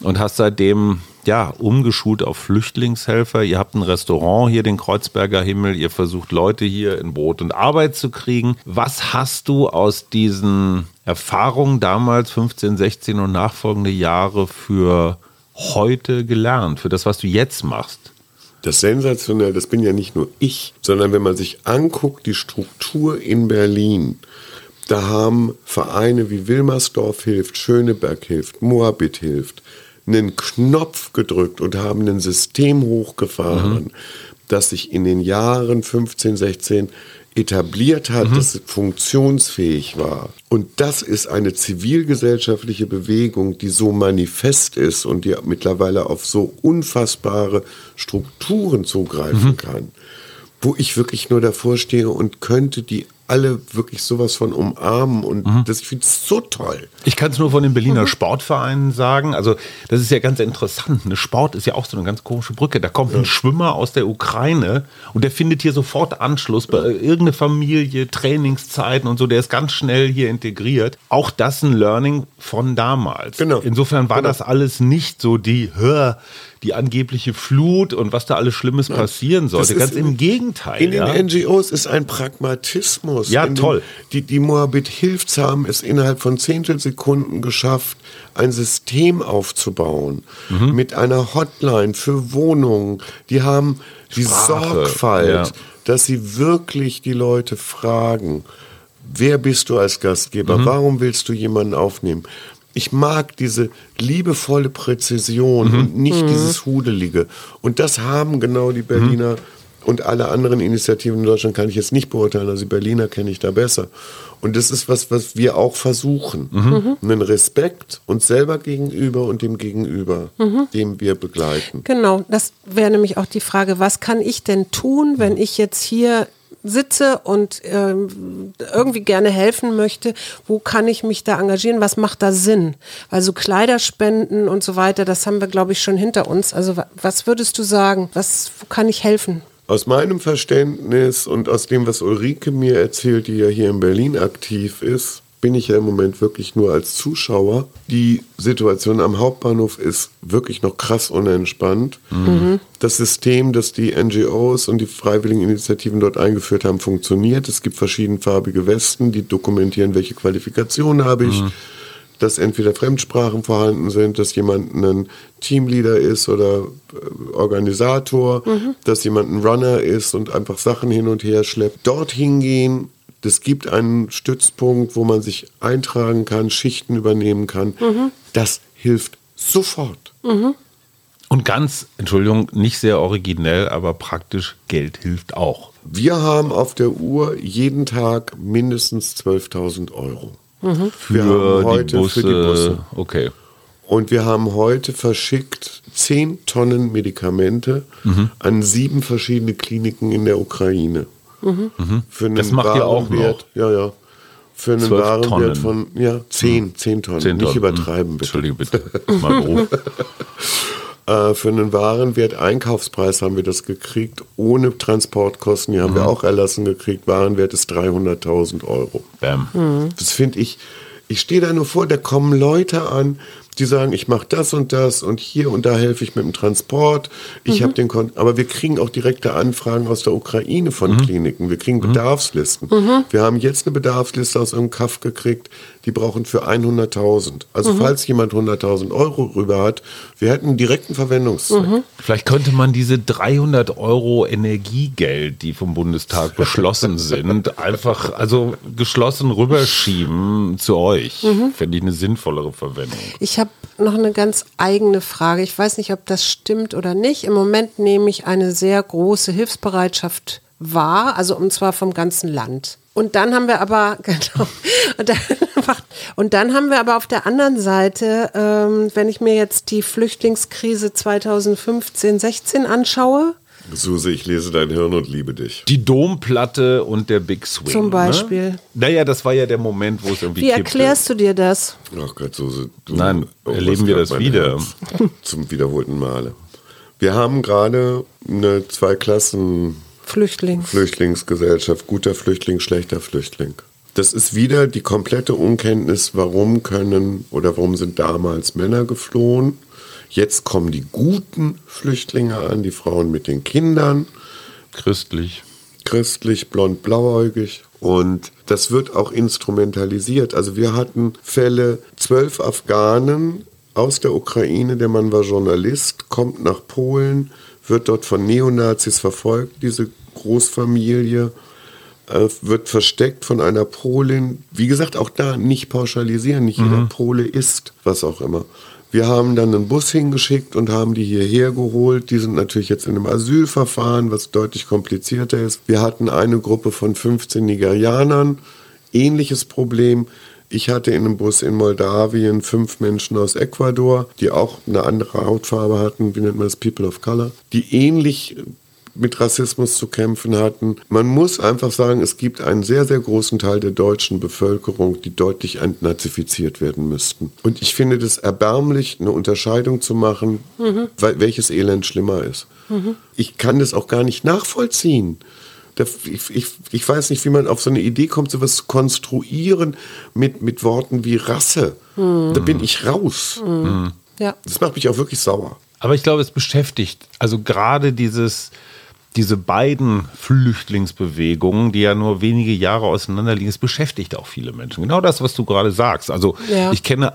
B: und hast seitdem ja, umgeschult auf Flüchtlingshelfer. Ihr habt ein Restaurant hier, den Kreuzberger Himmel. Ihr versucht Leute hier in Brot und Arbeit zu kriegen. Was hast du aus diesen Erfahrungen damals, 15, 16 und nachfolgende Jahre für heute gelernt, für das, was du jetzt machst?
A: Das sensationell, das bin ja nicht nur ich, sondern wenn man sich anguckt, die Struktur in Berlin, da haben Vereine wie Wilmersdorf hilft, Schöneberg hilft, Moabit hilft, einen Knopf gedrückt und haben ein System hochgefahren, mhm. das sich in den Jahren 15, 16 etabliert hat, mhm. dass es funktionsfähig war. Und das ist eine zivilgesellschaftliche Bewegung, die so manifest ist und die mittlerweile auf so unfassbare Strukturen zugreifen mhm. kann, wo ich wirklich nur davor stehe und könnte die alle wirklich sowas von umarmen und
B: Mhm.
A: das, ich finde es so toll.
B: Ich kann es nur von den Berliner Sportvereinen sagen. Also, das ist ja ganz interessant. Ne? Sport ist ja auch so eine ganz komische Brücke. Da kommt ein Schwimmer aus der Ukraine und der findet hier sofort Anschluss bei irgendeiner Familie, Trainingszeiten und so. Der ist ganz schnell hier integriert. Auch das ein Learning von damals.
A: Genau.
B: Insofern war
A: Genau.
B: das alles nicht so die, hör, die angebliche Flut und was da alles Schlimmes passieren sollte. Ganz im Gegenteil.
A: In
B: ja?
A: den NGOs ist ein Pragmatismus.
B: Ja,
A: In den-
B: toll.
A: Die, die Moabit Hilfs haben es innerhalb von Zehntelsekunden geschafft, ein System aufzubauen
B: Mhm.
A: mit einer Hotline für Wohnungen. Die haben die
B: Sprache,
A: Sorgfalt,
B: ja.
A: dass sie wirklich die Leute fragen, wer bist du als Gastgeber?
B: Mhm.
A: Warum willst du jemanden aufnehmen? Ich mag diese liebevolle Präzision
B: Mhm.
A: und nicht dieses Hudelige. Und das haben genau die Berliner und alle anderen Initiativen in Deutschland kann ich jetzt nicht beurteilen. Also die Berliner kenne ich da besser. Und das ist was, was wir auch versuchen.
B: Mhm.
A: Einen Respekt uns selber gegenüber und dem Gegenüber, dem wir begleiten.
C: Genau, das wäre nämlich auch die Frage, was kann ich denn tun, wenn ich jetzt hier sitze und ähm, irgendwie gerne helfen möchte, wo kann ich mich da engagieren, was macht da Sinn? Also Kleiderspenden und so weiter, das haben wir, glaube ich, schon hinter uns. Also wa- was würdest du sagen, was, wo kann ich helfen?
A: Aus meinem Verständnis und aus dem, was Ulrike mir erzählt, die ja hier in Berlin aktiv ist, bin ich ja im Moment wirklich nur als Zuschauer. Die Situation am Hauptbahnhof ist wirklich noch krass unentspannt. Das System, das die NGOs und die freiwilligen Initiativen dort eingeführt haben, funktioniert. Es gibt verschiedenfarbige Westen, die dokumentieren, welche Qualifikation habe ich dass entweder Fremdsprachen vorhanden sind, dass jemand ein Teamleader ist oder äh, Organisator, dass jemand ein Runner ist und einfach Sachen hin und her schleppt. Dorthin gehen, es gibt einen Stützpunkt, wo man sich eintragen kann, Schichten übernehmen kann. Das hilft sofort.
B: Und ganz, Entschuldigung, nicht sehr originell, aber praktisch, Geld hilft auch.
A: Wir haben auf der Uhr jeden Tag mindestens 12.000 Euro.
B: Für,
A: Wir haben heute
B: die Busse,
A: für die Busse.
B: Okay.
A: Und wir haben heute verschickt 10 Tonnen Medikamente
B: Mhm.
A: an sieben verschiedene Kliniken in der Ukraine. Für einen
B: Mhm. Das macht ihr auch
A: Warenwert- Ja, ja. Für einen
B: 12
A: Warenwert
B: Tonnen.
A: von, ja, 10, 10 Tonnen.
B: 10
A: Nicht
B: Tonnen.
A: übertreiben, bitte.
B: Entschuldige bitte. Mal grob.
A: Äh, für einen Warenwert Einkaufspreis haben wir das gekriegt, ohne Transportkosten. Die haben
B: Mhm.
A: wir auch erlassen gekriegt. Warenwert ist 300.000 Euro.
B: Bam.
A: Das finde ich, ich stehe da nur vor, da kommen Leute an, die sagen, ich mache das und das und hier und da helfe ich mit dem Transport. Ich habe den Kon aber wir kriegen auch direkte Anfragen aus der Ukraine von Kliniken. Wir kriegen Bedarfslisten. Wir haben jetzt eine Bedarfsliste aus einem Kaff gekriegt, die brauchen für 100.000. Also falls jemand 100.000 Euro rüber hat, wir hätten einen direkten Verwendungszweck.
B: Vielleicht könnte man diese 300 Euro Energiegeld, die vom Bundestag beschlossen sind, einfach also geschlossen rüberschieben zu euch. Fände ich eine sinnvollere Verwendung.
C: Ich habe noch eine ganz eigene Frage. Ich weiß nicht, ob das stimmt oder nicht. Im Moment nehme ich eine sehr große Hilfsbereitschaft wahr, also und zwar vom ganzen Land. Und dann haben wir aber, genau, und dann, und dann haben wir aber auf der anderen Seite, ähm, wenn ich mir jetzt die Flüchtlingskrise 2015, 16 anschaue,
A: Suse, ich lese dein Hirn und liebe dich.
B: Die Domplatte und der Big Swing.
C: Zum Beispiel.
B: Ne? Naja, das war ja der Moment, wo es irgendwie
C: wie erklärst du dir das?
A: Ach Gott, Suse. Du,
B: Nein,
A: oh,
B: erleben wir das wieder.
A: Herz. Zum wiederholten Male. Wir haben gerade eine Zwei-Klassen-
C: Flüchtlings.
A: Flüchtlingsgesellschaft, guter Flüchtling, schlechter Flüchtling. Das ist wieder die komplette Unkenntnis, warum können oder warum sind damals Männer geflohen. Jetzt kommen die guten Flüchtlinge an, die Frauen mit den Kindern,
B: Christlich.
A: christlich, blond, blauäugig. Und das wird auch instrumentalisiert. Also wir hatten Fälle, zwölf Afghanen aus der Ukraine, der Mann war Journalist, kommt nach Polen, wird dort von Neonazis verfolgt, diese Großfamilie, äh, wird versteckt von einer Polin. Wie gesagt, auch da nicht pauschalisieren, nicht jeder Pole ist, was auch immer. Wir haben dann einen Bus hingeschickt und haben die hierher geholt. Die sind natürlich jetzt in einem Asylverfahren, was deutlich komplizierter ist. Wir hatten eine Gruppe von 15 Nigerianern. Ähnliches Problem. Ich hatte in einem Bus in Moldawien fünf Menschen aus Ecuador, die auch eine andere Hautfarbe hatten, wie nennt man das, People of Color, die ähnlich mit Rassismus zu kämpfen hatten. Man muss einfach sagen, es gibt einen sehr, sehr großen Teil der deutschen Bevölkerung, die deutlich entnazifiziert werden müssten. Und ich finde das erbärmlich, eine Unterscheidung zu machen, mhm. welches Elend schlimmer ist. Mhm. Ich kann das auch gar nicht nachvollziehen. Ich, ich, ich, weiß nicht, wie man auf so eine Idee kommt, sowas zu konstruieren mit, mit Worten wie Rasse. Mhm. Da bin ich raus. Mhm. Ja. Das macht mich auch wirklich sauer.
B: Aber ich glaube, es beschäftigt, also gerade dieses, diese beiden Flüchtlingsbewegungen, die ja nur wenige Jahre auseinander liegen, es beschäftigt auch viele Menschen. Genau das, was du gerade sagst. Also ja. ich kenne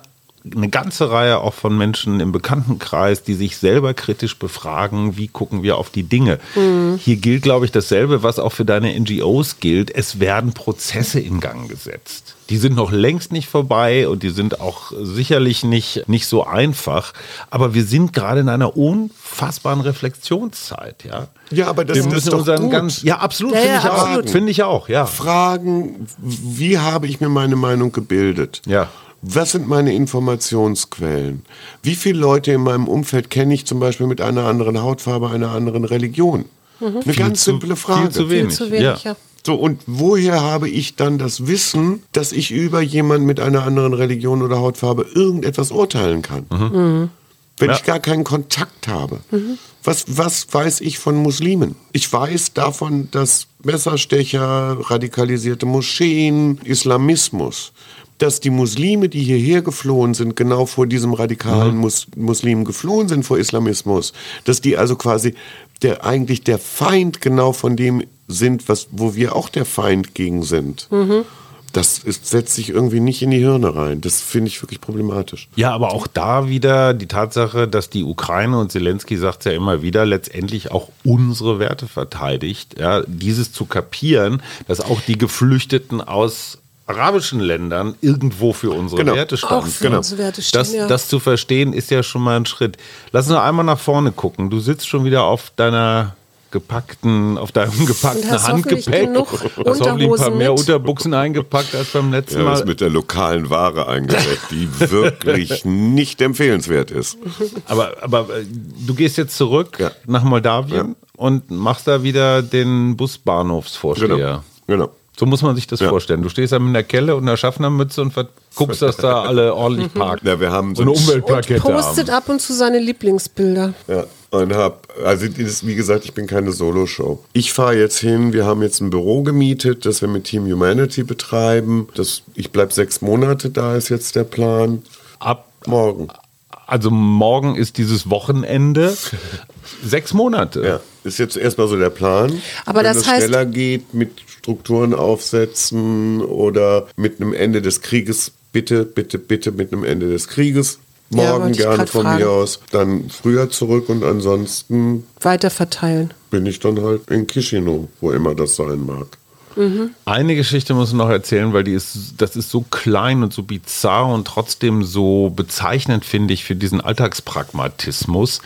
B: eine ganze Reihe auch von Menschen im Bekanntenkreis, die sich selber kritisch befragen, wie gucken wir auf die Dinge. Mhm. Hier gilt, glaube ich, dasselbe, was auch für deine NGOs gilt. Es werden Prozesse in Gang gesetzt. Die sind noch längst nicht vorbei und die sind auch sicherlich nicht, nicht so einfach. Aber wir sind gerade in einer unfassbaren Reflexionszeit, ja.
A: Ja, aber das wir ist doch gut. Ganz,
B: ja, absolut, ja, finde ja, ich absolut. auch. Finde ich auch, ja.
A: Fragen, wie habe ich mir meine Meinung gebildet?
B: Ja.
A: Was sind meine Informationsquellen? Wie viele Leute in meinem Umfeld kenne ich zum Beispiel mit einer anderen Hautfarbe, einer anderen Religion? Mhm. Eine viel ganz zu, simple Frage.
B: Viel zu wenig. Viel zu wenig
A: ja. So, und woher habe ich dann das Wissen, dass ich über jemanden mit einer anderen Religion oder Hautfarbe irgendetwas urteilen kann? Mhm. Mhm. Wenn ja. ich gar keinen Kontakt habe. Mhm. Was, was weiß ich von Muslimen? Ich weiß davon, dass Messerstecher, radikalisierte Moscheen, Islamismus dass die Muslime, die hierher geflohen sind, genau vor diesem radikalen mhm. Mus Muslimen geflohen sind, vor Islamismus, dass die also quasi der eigentlich der Feind genau von dem sind, was, wo wir auch der Feind gegen sind. Mhm. Das ist, setzt sich irgendwie nicht in die Hirne rein. Das finde ich wirklich problematisch.
B: Ja, aber auch da wieder die Tatsache, dass die Ukraine und Zelensky sagt ja immer wieder, letztendlich auch unsere Werte verteidigt. Ja, dieses zu kapieren, dass auch die Geflüchteten aus arabischen Ländern irgendwo für unsere genau. Werte standen. Auch
C: für genau. unsere Werte
B: stehen, das, ja. das zu verstehen ist ja schon mal ein Schritt. Lass uns noch einmal nach vorne gucken. Du sitzt schon wieder auf deiner gepackten, auf deinem gepackten Handgepäck. Hast hoffentlich ein paar mehr mit. Unterbuchsen eingepackt als beim letzten ja, Mal.
A: Das mit der lokalen Ware eingedeckt, die wirklich nicht empfehlenswert ist.
B: Aber, aber äh, du gehst jetzt zurück ja. nach Moldawien ja. und machst da wieder den Busbahnhofsvorsteher.
A: Genau. genau.
B: So muss man sich das ja. vorstellen. Du stehst da mit einer Kelle und einer Schaffnermütze und guckst, dass da alle ordentlich parken.
A: Ja, wir haben
B: so, eine Umweltplakette.
C: Und postet haben. ab und zu seine Lieblingsbilder.
A: Ja. Und hab, also wie gesagt, ich bin keine Solo-Show. Ich fahre jetzt hin, wir haben jetzt ein Büro gemietet, das wir mit Team Humanity betreiben. Das, ich bleibe sechs Monate da, ist jetzt der Plan.
B: Ab morgen. Also morgen ist dieses Wochenende. sechs Monate.
A: Ja, ist jetzt erstmal so der Plan.
C: Aber Wenn das, das heißt,
A: schneller geht mit Strukturen aufsetzen oder mit einem Ende des Krieges, bitte, bitte, bitte mit einem Ende des Krieges. Morgen ja, gerne von fragen. mir aus, dann früher zurück und ansonsten
C: weiter verteilen.
A: Bin ich dann halt in Chisinau, wo immer das sein mag.
B: Mhm. Eine Geschichte muss ich noch erzählen, weil die ist, das ist so klein und so bizarr und trotzdem so bezeichnend, finde ich, für diesen Alltagspragmatismus.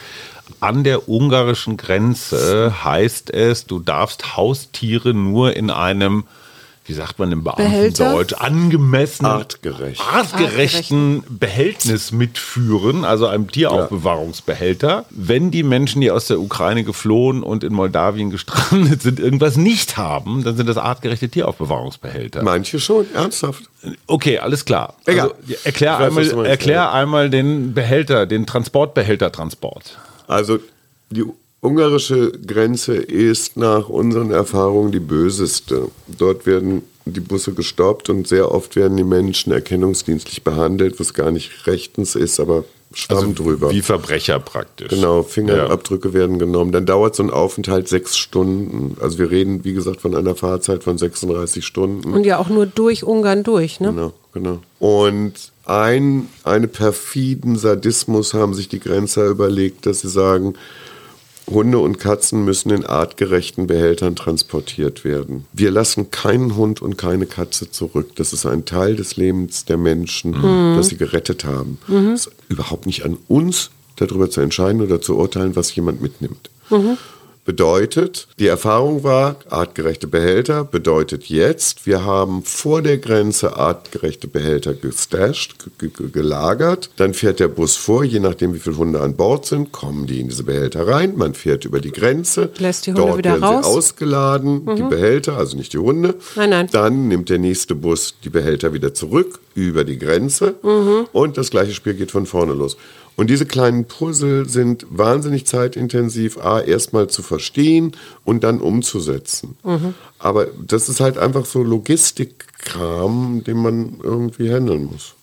B: An der ungarischen Grenze heißt es, du darfst Haustiere nur in einem wie sagt man im Beamtendeutsch, angemessen,
A: artgerecht.
B: artgerechten Behältnis mitführen, also einem Tieraufbewahrungsbehälter, wenn die Menschen, die aus der Ukraine geflohen und in Moldawien gestrandet sind, irgendwas nicht haben, dann sind das artgerechte Tieraufbewahrungsbehälter.
A: Manche schon, ernsthaft.
B: Okay, alles klar. Also, erklär, weiß, einmal, erklär einmal den Behälter, den Transportbehältertransport.
A: Also die ungarische Grenze ist nach unseren Erfahrungen die böseste. Dort werden die Busse gestoppt und sehr oft werden die Menschen erkennungsdienstlich behandelt, was gar nicht rechtens ist, aber schwamm also drüber.
B: Wie Verbrecher praktisch.
A: Genau, Fingerabdrücke ja. werden genommen. Dann dauert so ein Aufenthalt sechs Stunden. Also wir reden, wie gesagt, von einer Fahrzeit von 36 Stunden.
C: Und ja auch nur durch Ungarn durch, ne?
A: Genau, genau. Und ein, eine perfiden Sadismus haben sich die Grenzer überlegt, dass sie sagen, Hunde und Katzen müssen in artgerechten Behältern transportiert werden. Wir lassen keinen Hund und keine Katze zurück. Das ist ein Teil des Lebens der Menschen, mhm. das sie gerettet haben. Mhm. Es ist überhaupt nicht an uns, darüber zu entscheiden oder zu urteilen, was jemand mitnimmt. Mhm. Bedeutet, die Erfahrung war, artgerechte Behälter bedeutet jetzt, wir haben vor der Grenze artgerechte Behälter gestasht, gelagert. Dann fährt der Bus vor, je nachdem wie viele Hunde an Bord sind, kommen die in diese Behälter rein. Man fährt über die Grenze.
C: Lässt die Hunde
A: Dort
C: wieder
A: werden
C: raus.
A: sie ausgeladen, die Behälter, also nicht die Hunde.
C: Nein, nein.
A: Dann nimmt der nächste Bus die Behälter wieder zurück über die Grenze und das gleiche Spiel geht von vorne los. Und diese kleinen Puzzle sind wahnsinnig zeitintensiv, A, erstmal zu verstehen und dann umzusetzen. Aber das ist halt einfach so Logistikkram, den man irgendwie handeln muss.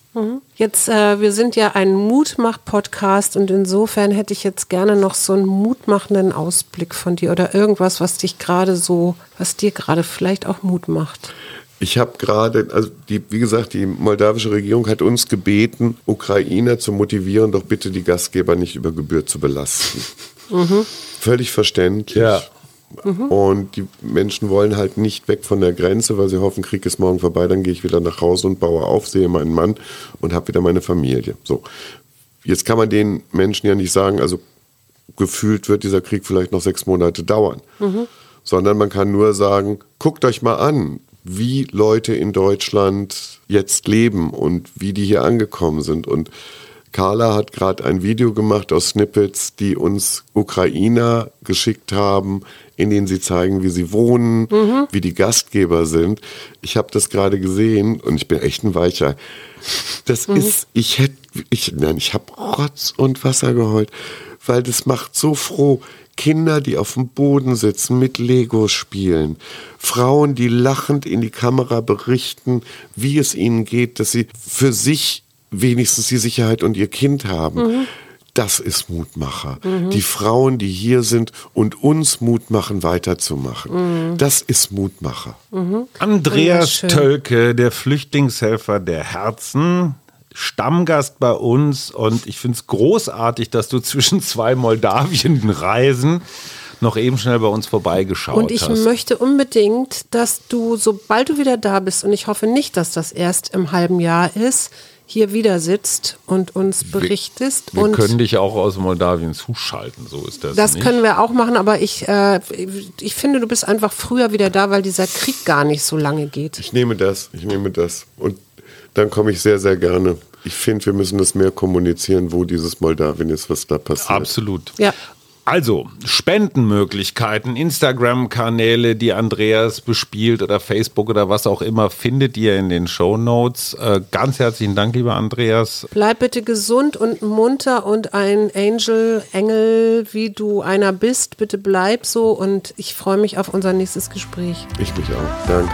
C: Jetzt, äh, wir sind ja ein Mutmach-Podcast und insofern hätte ich jetzt gerne noch so einen mutmachenden Ausblick von dir oder irgendwas, was dich gerade so, was dir gerade vielleicht auch Mut macht.
A: Ich habe gerade, also die, wie gesagt, die moldawische Regierung hat uns gebeten, Ukrainer zu motivieren, doch bitte die Gastgeber nicht über Gebühr zu belasten. Völlig verständlich.
B: Ja.
A: Und die Menschen wollen halt nicht weg von der Grenze, weil sie hoffen, Krieg ist morgen vorbei, dann gehe ich wieder nach Hause und baue auf, sehe meinen Mann und habe wieder meine Familie. So. Jetzt kann man den Menschen ja nicht sagen, also gefühlt wird dieser Krieg vielleicht noch sechs Monate dauern, sondern man kann nur sagen, guckt euch mal an, wie Leute in Deutschland jetzt leben und wie die hier angekommen sind. Und Carla hat gerade ein Video gemacht aus Snippets, die uns Ukrainer geschickt haben, in denen sie zeigen, wie sie wohnen, wie die Gastgeber sind. Ich habe das gerade gesehen und ich bin echt ein Weicher. Das ist, ich hätte, ich, nein, ich habe Rotz und Wasser geheult, weil das macht so froh. Kinder, die auf dem Boden sitzen, mit Lego spielen. Frauen, die lachend in die Kamera berichten, wie es ihnen geht, dass sie für sich wenigstens die Sicherheit und ihr Kind haben. Das ist Mutmacher. Die Frauen, die hier sind und uns Mut machen, weiterzumachen. Das ist Mutmacher.
B: Andreas
C: Wunderschön.
B: Tölke, der Flüchtlingshelfer der Herzen, Stammgast bei uns und ich finde es großartig, dass du zwischen zwei Moldawien-Reisen noch eben schnell bei uns vorbeigeschaut
C: Und ich
B: hast.
C: möchte unbedingt, dass du, sobald du wieder da bist, und ich hoffe nicht, dass das erst im halben Jahr ist, hier wieder sitzt und uns berichtest.
B: Wir
C: und
B: können dich auch aus Moldawien zuschalten, so ist das.
C: das
B: nicht?
C: können wir auch machen, aber ich, äh, ich finde, du bist einfach früher wieder da, weil dieser Krieg gar nicht so lange geht.
A: Ich nehme das, ich nehme das. Und dann komme ich sehr, sehr gerne. Ich finde, wir müssen das mehr kommunizieren, wo dieses Moldawien ist, was da passiert.
B: Absolut.
C: Ja.
B: Also, Spendenmöglichkeiten, Instagram-Kanäle, die Andreas bespielt oder Facebook oder was auch immer, findet ihr in den Show Notes. Äh, ganz herzlichen Dank, lieber Andreas.
C: Bleib bitte gesund und munter und ein Angel, Engel, wie du einer bist. Bitte bleib so und ich freue mich auf unser nächstes Gespräch.
A: Ich mich auch. Danke.